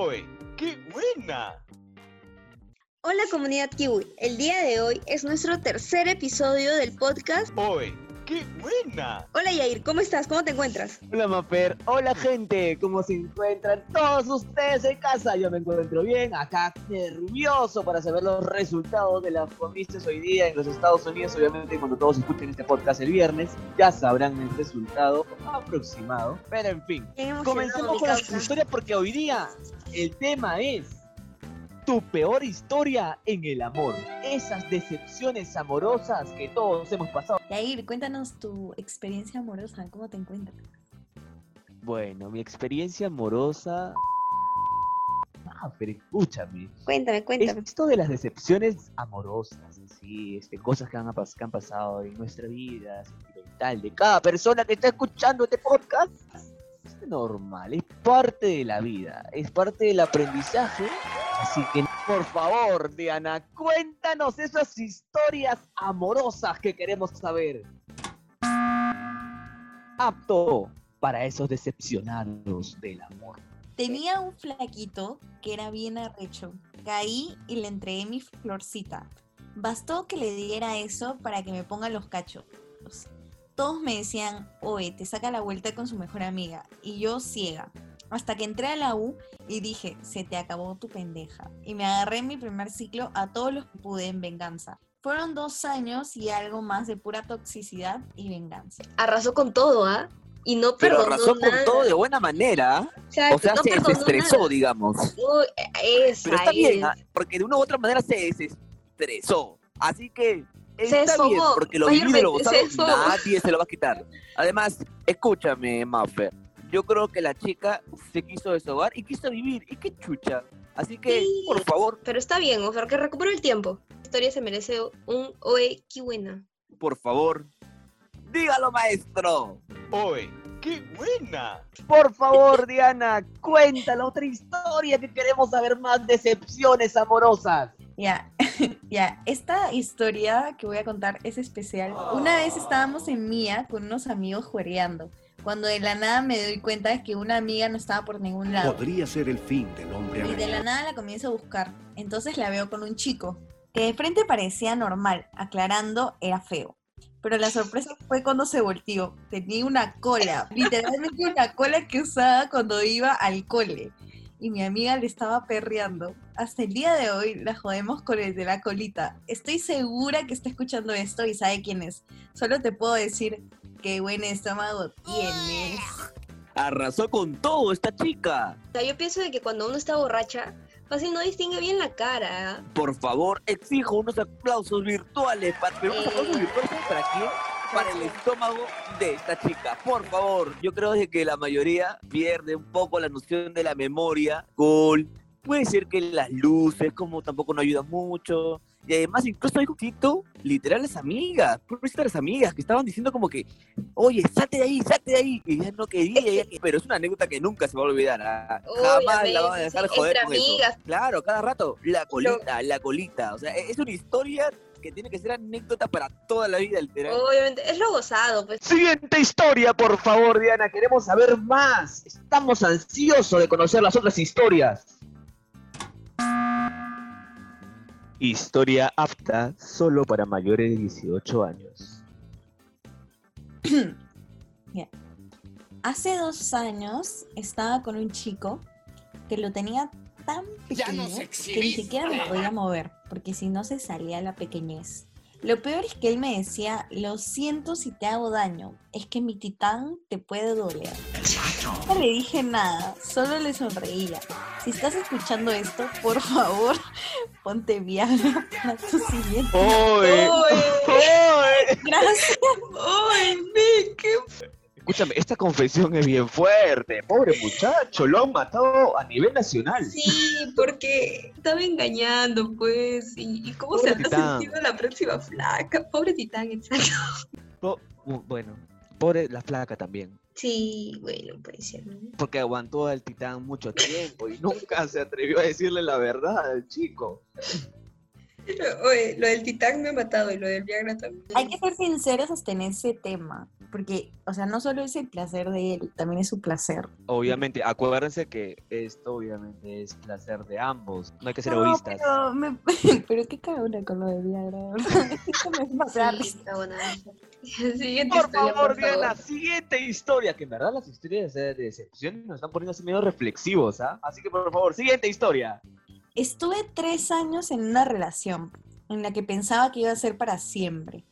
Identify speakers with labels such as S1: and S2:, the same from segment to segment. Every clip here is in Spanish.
S1: ¡Oye! ¡Qué buena!
S2: Hola comunidad Kiwi, el día de hoy es nuestro tercer episodio del podcast.
S1: ¡Oye! ¡Qué buena!
S2: Hola Yair, ¿cómo estás? ¿Cómo te encuentras?
S3: Hola Mafer, hola gente, ¿cómo se encuentran todos ustedes en casa? Yo me encuentro bien, acá nervioso para saber los resultados de las comicios hoy día en los Estados Unidos. Obviamente cuando todos escuchen este podcast el viernes ya sabrán el resultado aproximado. Pero en fin, comencemos con la historia porque hoy día el tema es tu peor historia en el amor. Esas decepciones amorosas que todos hemos pasado.
S4: Yair, cuéntanos tu experiencia amorosa, ¿cómo te encuentras?
S3: Bueno, mi experiencia amorosa... Ah, pero escúchame.
S2: Cuéntame, cuéntame.
S3: Esto de las decepciones amorosas, sí, este, cosas que han, que han pasado en nuestra vida, sentimental, de cada persona que está escuchando este podcast, normal, es parte de la vida, es parte del aprendizaje. Así que, por favor, Diana, cuéntanos esas historias amorosas que queremos saber. Apto para esos decepcionados del amor.
S4: Tenía un flaquito que era bien arrecho. Caí y le entregué mi florcita. Bastó que le diera eso para que me ponga los cachos. Todos me decían, oye, te saca la vuelta con su mejor amiga. Y yo ciega. Hasta que entré a la U y dije, se te acabó tu pendeja. Y me agarré en mi primer ciclo a todos los que pude en venganza. Fueron dos años y algo más de pura toxicidad y venganza.
S2: Arrasó con todo, ¿ah? Y no
S5: Pero
S2: perdonó
S5: arrasó con todo de buena manera.
S2: Exacto,
S5: O sea,
S2: no
S5: se desestresó,
S2: nada.
S5: digamos.
S2: Uy, esa
S5: Pero está bien,
S2: es.
S5: ¿ah? porque de una u otra manera se desestresó. Así que
S2: Se
S5: está bien,
S2: desfogó,
S5: porque lo vivido y lo gozado
S2: se
S5: nadie se lo va a quitar. Además, escúchame, Maffer. Yo creo que la chica se quiso deshogar y quiso vivir. Y qué chucha. Así que,
S2: Sí.
S5: por favor,
S2: Pero está bien, Ofer, que recupere el tiempo. La historia se merece un oe, qué buena.
S5: por favor, dígalo, maestro.
S1: ¡Oye! ¡Qué buena!
S3: Por favor, Diana, cuéntala otra historia que queremos saber más decepciones amorosas.
S4: Ya, ya, esta historia que voy a contar es especial. Una vez estábamos en Mía con unos amigos juereando, cuando de la nada me doy cuenta de que una amiga no estaba por ningún lado.
S6: Podría ser el fin del hombre
S4: Y de la nada la comienzo a buscar. Entonces la veo con un chico, que de frente parecía normal, aclarando, era feo. Pero la sorpresa fue cuando se volteó. Tenía una cola, literalmente una cola que usaba cuando iba al cole. Y mi amiga le estaba perreando. Hasta el día de hoy la jodemos con el de la colita. Estoy segura que está escuchando esto y sabe quién es. Solo te puedo decir qué buen estómago tienes.
S5: Arrasó con todo esta chica.
S2: O sea, yo pienso de que cuando uno está borracha, fácil no distingue bien la cara.
S5: Por favor, exijo unos aplausos virtuales. Para, pero unos
S2: Eh.
S5: aplausos virtuales ¿sabes para quién? Para el estómago de esta chica. Por favor, yo creo de que la mayoría pierde un poco la noción de la memoria. Cool. Puede ser que las luces, como tampoco no ayudan mucho. Y además, incluso hay Tito, literal, las amigas, pobrecita las amigas, que estaban diciendo como que, oye, salte de ahí, salte de ahí. Y ella no quería, ella pero es una anécdota que nunca se va a olvidar. ¿ah? Jamás la van a dejar
S2: sí,
S5: joder con eso. Claro, cada rato, la colita, la colita. O sea, e-, es una historia que tiene que ser anécdota para toda la vida, literal.
S2: Obviamente, es lo gozado, pues.
S3: Siguiente historia, por favor, Diana. Queremos saber más. Estamos ansiosos de conocer las otras historias. Historia apta solo para mayores de 18 años.
S4: Hace dos años estaba con un chico que lo tenía tan pequeño que ni siquiera me podía mover, porque si no se salía la pequeñez. Lo peor es que él me decía, lo siento si te hago daño, es que mi titán te puede doler. No le dije nada, solo le sonreía. Si estás escuchando esto, por favor, ponte Viagra para tu siguiente.
S3: ¡Oye! ¡Oye!
S4: Gracias.
S2: ¡Ay, ve, qué
S3: Escúchame, esta confesión es bien fuerte. Pobre muchacho, lo han matado a nivel nacional.
S2: Sí, porque estaba engañando, pues. ¿Y, y cómo se
S3: Pobre
S2: habrá
S3: Titán.
S2: sentido la próxima flaca? Pobre Titán, exacto.
S3: Po- bu- bueno, pobre la flaca también.
S2: Sí, bueno, puede ser. ¿no?
S3: Porque aguantó al titán mucho tiempo y nunca se atrevió a decirle la verdad al chico.
S2: Oye, lo del Titán me ha matado y lo del Viagra también.
S4: Hay que ser sinceros hasta en ese tema. Porque, o sea, no solo es el placer de él, también es su placer.
S3: Obviamente, acuérdense que esto obviamente es placer de ambos. No hay que ser
S4: No,
S3: egoístas.
S4: pero, me- pero qué cabrona con lo de Viagra.
S2: Siguiente
S3: Por
S2: historia,
S3: favor,
S2: por
S3: Diana,
S2: favor.
S3: siguiente historia. Que en verdad las historias de decepción nos están poniendo así medio reflexivos, ¿ah? Así que por favor, siguiente historia.
S4: Estuve tres años en una relación en la que pensaba que iba a ser para siempre.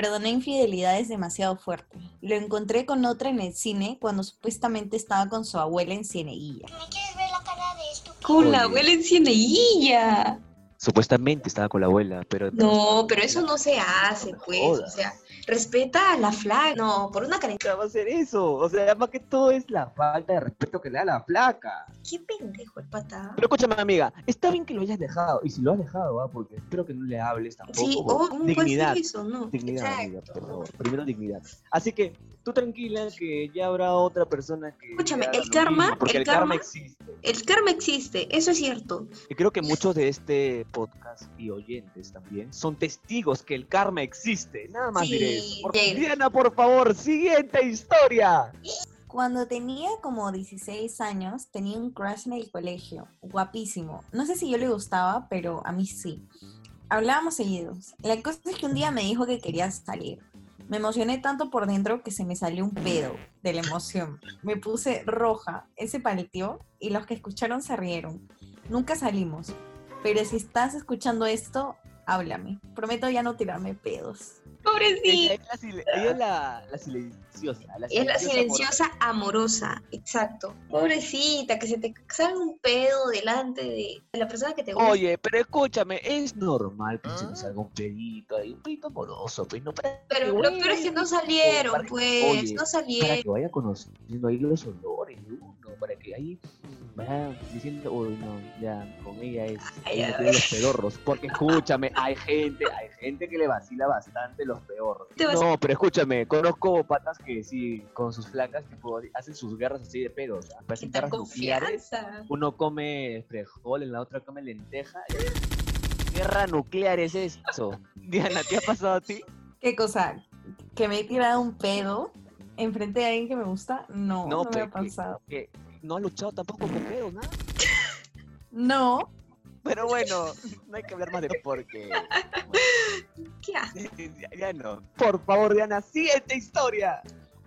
S4: Perdoné infidelidades demasiado fuertes. Lo encontré con otra en el cine cuando supuestamente estaba con su abuela en Cieneguilla.
S6: ¿Me quieres ver la cara de estúpido?
S2: Con la abuela en Cieneguilla.
S3: Supuestamente estaba con la abuela, pero...
S2: No, pero eso no se hace, pues. O
S3: jodas.
S2: sea, respeta a la flaca. No, por una carencia.
S3: ¿Cómo va a ser eso? O sea, más que todo es la falta de respeto que le da la flaca.
S2: Qué pendejo el pata.
S3: Pero escúchame, amiga, está bien que lo hayas dejado. Y si lo has dejado, ¿ah? porque espero que no le hables tampoco.
S2: Sí, oh, ¿cómo puede
S3: dignidad.
S2: ser eso? No.
S3: Dignidad, amiga, por favor. Primero dignidad. Así que tú tranquila que ya habrá otra persona que.
S2: Escúchame, el karma-
S3: mismo, porque
S2: el
S3: el, karma,
S2: karma-
S3: existe.
S2: El karma existe, eso es cierto.
S3: Y creo que muchos de este podcast y oyentes también son testigos que el karma existe. Nada más
S2: Sí,
S3: diré eso. Por-. Diana, por favor, siguiente historia.
S4: Cuando tenía como 16 años, tenía un crush en el colegio, guapísimo. No sé si yo le gustaba, pero a mí sí. Hablábamos seguidos. La cosa es que un día me dijo que quería salir. Me emocioné tanto por dentro que se me salió un pedo de la emoción. Me puse roja, él se palteó y los que escucharon se rieron. Nunca salimos, pero si estás escuchando esto, háblame. Prometo ya no tirarme pedos.
S2: Pobrecita.
S3: Ella es la, silenciosa. La
S2: Es la
S3: silenciosa
S2: amorosa, exacto. Pobrecita, que se te salga un pedo delante de, la persona que te gusta.
S3: Oye, pero escúchame, es normal que se nos salga un pedito ahí, un pedito amoroso, pues no para
S2: pero
S3: que
S2: lo peor es que no salieron,
S3: para
S2: pues,
S3: oye,
S2: no
S3: para
S2: salieron.
S3: que vaya conociendo ahí los olores de uno, para que ahí diciendo, uy, no, ya, con ella es, ella tiene los pedorros, porque escúchame, hay gente, hay gente que le vacila bastante los pedorros. No, pero escúchame, conozco patas que sí, con sus flacas, tipo, hacen sus guerras así de pedos, parecen guerras nucleares. Uno come frijol, en la otra come lenteja. ¿Qué guerra nuclear es eso? Diana, ¿te ha pasado a ti?
S4: ¿Qué cosa? ¿Que me he tirado un pedo enfrente de alguien que me gusta? No,
S3: No,
S4: no, me ha pasado.
S3: Que no ha luchado tampoco con pedos, ¿no?
S4: No,
S3: Pero bueno, no hay que hablar más de porque.
S2: ¿Qué haces?
S3: ya, ya no. Por favor, Diana, siguiente historia.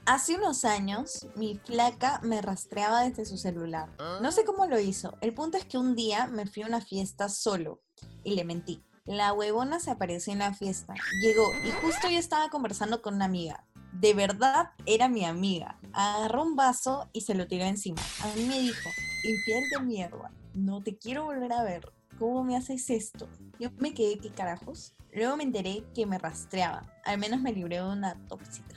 S4: Hace unos años, mi flaca me rastreaba desde su celular. No sé cómo lo hizo. El punto es que un día me fui a una fiesta solo y le mentí. La huevona se apareció en la fiesta. Llegó y justo yo estaba conversando con una amiga. De verdad era mi amiga. Agarró un vaso y se lo tiró encima. A mí me dijo, infiel de mierda, no te quiero volver a ver. ¿Cómo me haces esto? Yo me quedé, ¿qué carajos? Luego me enteré que me rastreaba. Al menos me libré de una tóxica.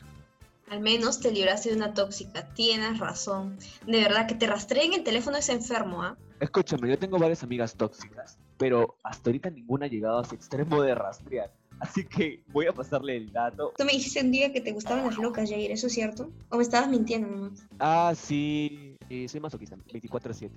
S2: Al menos te libraste de una tóxica, tienes razón. De verdad, que te rastreen el teléfono es enfermo, ¿ah?
S3: Escúchame, yo tengo varias amigas tóxicas, pero hasta ahorita ninguna ha llegado a ese extremo de rastrear. Así que voy a pasarle el dato.
S2: Tú me dijiste un día que te gustaban las locas, Jair, ¿eso es cierto? ¿O me estabas mintiendo nomás?
S3: Ah, sí, eh, soy masoquista, 24-7.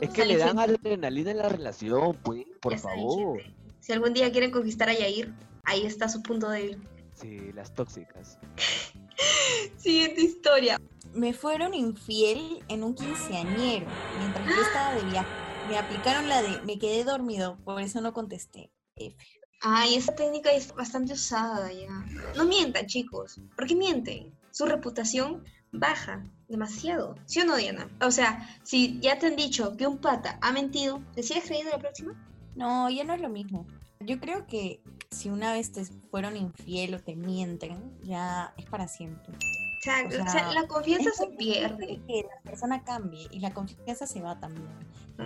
S3: Es que le dan
S2: gente.
S3: adrenalina en la relación, pues, por
S2: Ya
S3: favor.
S2: Si algún día quieren conquistar a Yair, ahí está su punto débil.
S3: Sí, las tóxicas.
S2: Siguiente historia.
S4: Me fueron infiel en un quinceañero mientras yo estaba de viaje. Me aplicaron la de me quedé dormido, por eso no contesté. F.
S2: Ay, esa técnica es bastante usada ya. No mientan, chicos. ¿Por qué mienten? Su reputación baja demasiado. ¿Sí o no, Diana? O sea, si ya te han dicho que un pata ha mentido, ¿te sigues creyendo la próxima?
S4: No, ya no es lo mismo. Yo creo que si una vez te fueron infiel o te mienten, ya es para siempre.
S2: O sea,
S4: O
S2: o sea, la confianza se pierde.
S4: Que la persona cambie y la confianza se va también.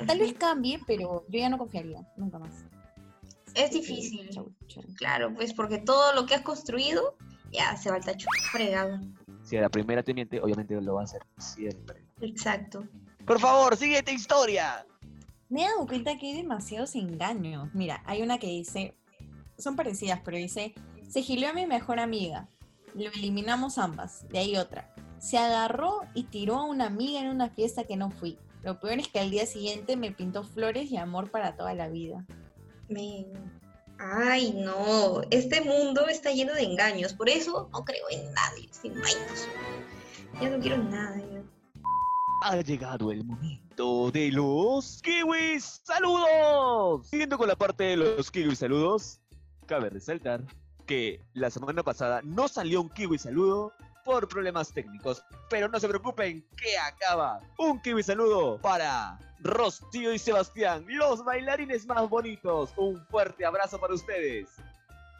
S4: Tal vez cambie, pero yo ya no confiaría, nunca más.
S2: Es difícil.
S4: chau, chau.
S2: Claro, pues porque todo lo que has construido ya se va al tacho. Fregado.
S3: Si a la primera te miente, obviamente lo va a hacer siempre.
S2: Exacto.
S3: Por favor, siguiente historia.
S4: Me he dado cuenta que hay demasiados engaños. Mira, hay una que dice, son parecidas, pero dice, se gileó a mi mejor amiga, lo eliminamos ambas. De ahí otra, se agarró y tiró a una amiga en una fiesta que no fui. Lo peor es que al día siguiente me pintó flores y amor para toda la vida.
S2: Me... Ay, no, este mundo está lleno de engaños, por eso no creo en nadie, sin vainas. Ya no quiero nada. ya.
S3: Ha llegado el momento de los kiwis saludos. Siguiendo con la parte de los kiwis saludos, cabe resaltar que la semana pasada no salió un kiwi saludo por problemas técnicos, pero no se preocupen que acaba un kiwi saludo para Rocío y Sebastián, los bailarines más bonitos. Un fuerte abrazo para ustedes.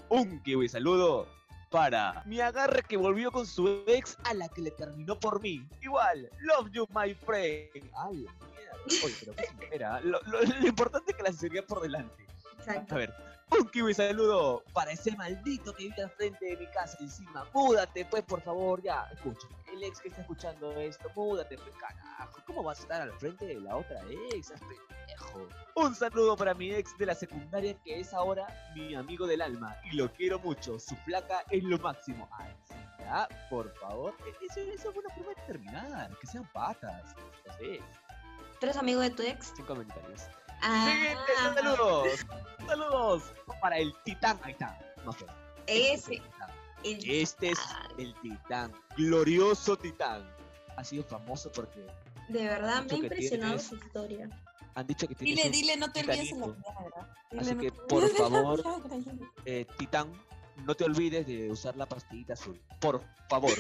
S3: Un kiwi saludo para mi agarre que volvió con su ex a la que le terminó por mí. Igual, love you, my friend. Ay, la mierda. Oye, pero qué. Lo, lo- lo importante es que la sinceridad por delante.
S2: Exacto.
S3: A ver, un kiwi saludo para ese maldito que vive al frente de mi casa encima. Múdate, pues, por favor, ya. Escucha, el ex que está escuchando esto, múdate, pues, carajo. ¿Cómo vas a estar al frente de la otra ex? Pendejo. Un saludo para mi ex de la secundaria que es ahora mi amigo del alma y lo quiero mucho. Su flaca es lo máximo. Ay, sí, ya, por favor. Eso, eso es una forma de terminar, que sean patas. No sé,
S2: ¿Tú eres amigo de tu ex?
S3: sin comentarios.
S2: Ah,
S3: Siguiente, saludos. Saludos para el titán. Ahí está. No sé.
S2: Ese. el
S3: Este es
S2: titán.
S3: el titán. Glorioso titán. Ha sido famoso porque
S2: De verdad, me ha impresionado
S3: tienes.
S2: su historia.
S3: han dicho que tiene
S4: Dile,
S3: un
S4: dile, no te olvides de la. Viagra.
S3: Así
S4: Dile, no
S3: que,
S4: te
S3: por favor, eh, titán, no te olvides de usar la pastillita azul. Por favor.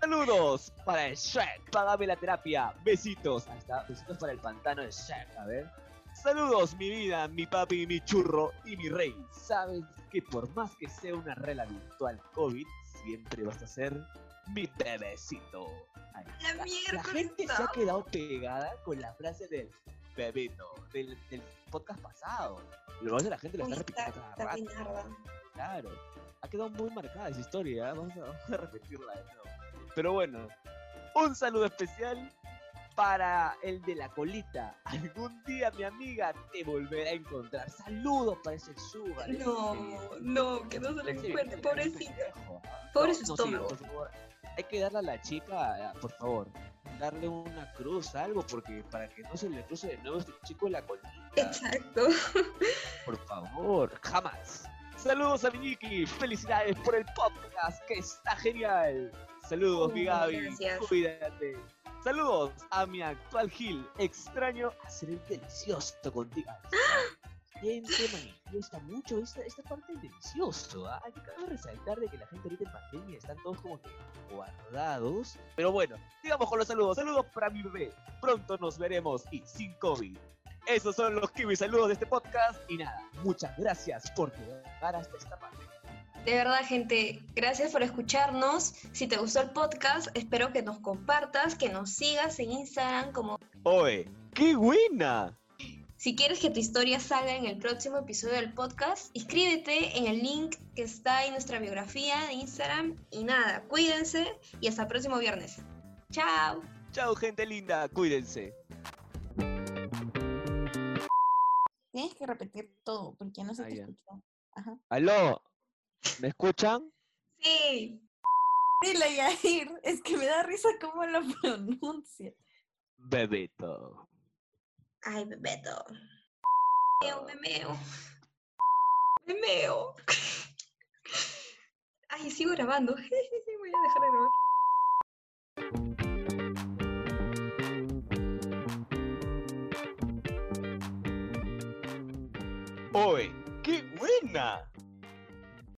S3: Saludos para el Shrek. Págame la terapia. Besitos. Ahí está. Besitos para el pantano de Shrek. A ver. Saludos, mi vida, mi papi, mi churro y mi rey. Sabes que por más que sea una regla virtual COVID, siempre vas a ser mi bebecito.
S2: La miércoles,
S3: La gente se ha quedado pegada con la frase del bebito, del, del podcast pasado. Lo más de la gente
S2: Uy,
S3: está
S2: está,
S3: repitiendo cada rato. Claro. Ha quedado muy marcada esa historia. ¿eh? Vamos, a, vamos a repetirla de nuevo. Pero bueno, un saludo especial para el de la colita. Algún día mi amiga te volverá a encontrar. Saludos para ese sugar. ese-
S2: No, no, que no se le encuentre,
S3: ¿ah?
S2: Pobre su estómago.
S3: Hay que darle a la chica, eh, por favor, darle una cruz, algo, porque para que no se le cruce de nuevo este chico en la colita.
S2: Exacto.
S3: Por favor, jamás. Saludos a Miñiki, felicidades por el podcast que está genial. Saludos, mi
S2: Oh,
S3: Gaby,
S2: gracias.
S3: cuídate. Saludos a mi actual Gil, extraño hacer el delicioso contigo. Gente manifiesta mucho esta, esta parte del delicioso. ¿ah? Hay que resaltar de que la gente ahorita en pandemia están todos como que guardados. Pero bueno, sigamos con los saludos. Saludos para mi bebé. Pronto nos veremos y sin COVID. Esos son los kiwi saludos de este podcast. Y nada, muchas gracias por llegar hasta esta parte.
S2: De verdad, gente, gracias por escucharnos. Si te gustó el podcast, espero que nos compartas, que nos sigas en Instagram como
S3: Oye, qué buena.
S2: Si quieres que tu historia salga en el próximo episodio del podcast, inscríbete en el link que está en nuestra biografía de Instagram. Y nada, cuídense y hasta el próximo viernes. Chao.
S3: Chao, gente linda. Cuídense.
S4: Tienes que repetir todo porque no se
S3: Ah,
S4: te
S3: ya.
S4: escuchó. Ajá.
S3: Aló, ¿me escuchan?
S2: Sí.
S4: Dile, Yair, es que me da risa cómo lo pronuncia.
S3: Bebito.
S2: Ay, Bebeto. Memeo, memeo. Memeo. Ay, sigo grabando. Voy a dejar de grabar.
S1: Oye, qué buena.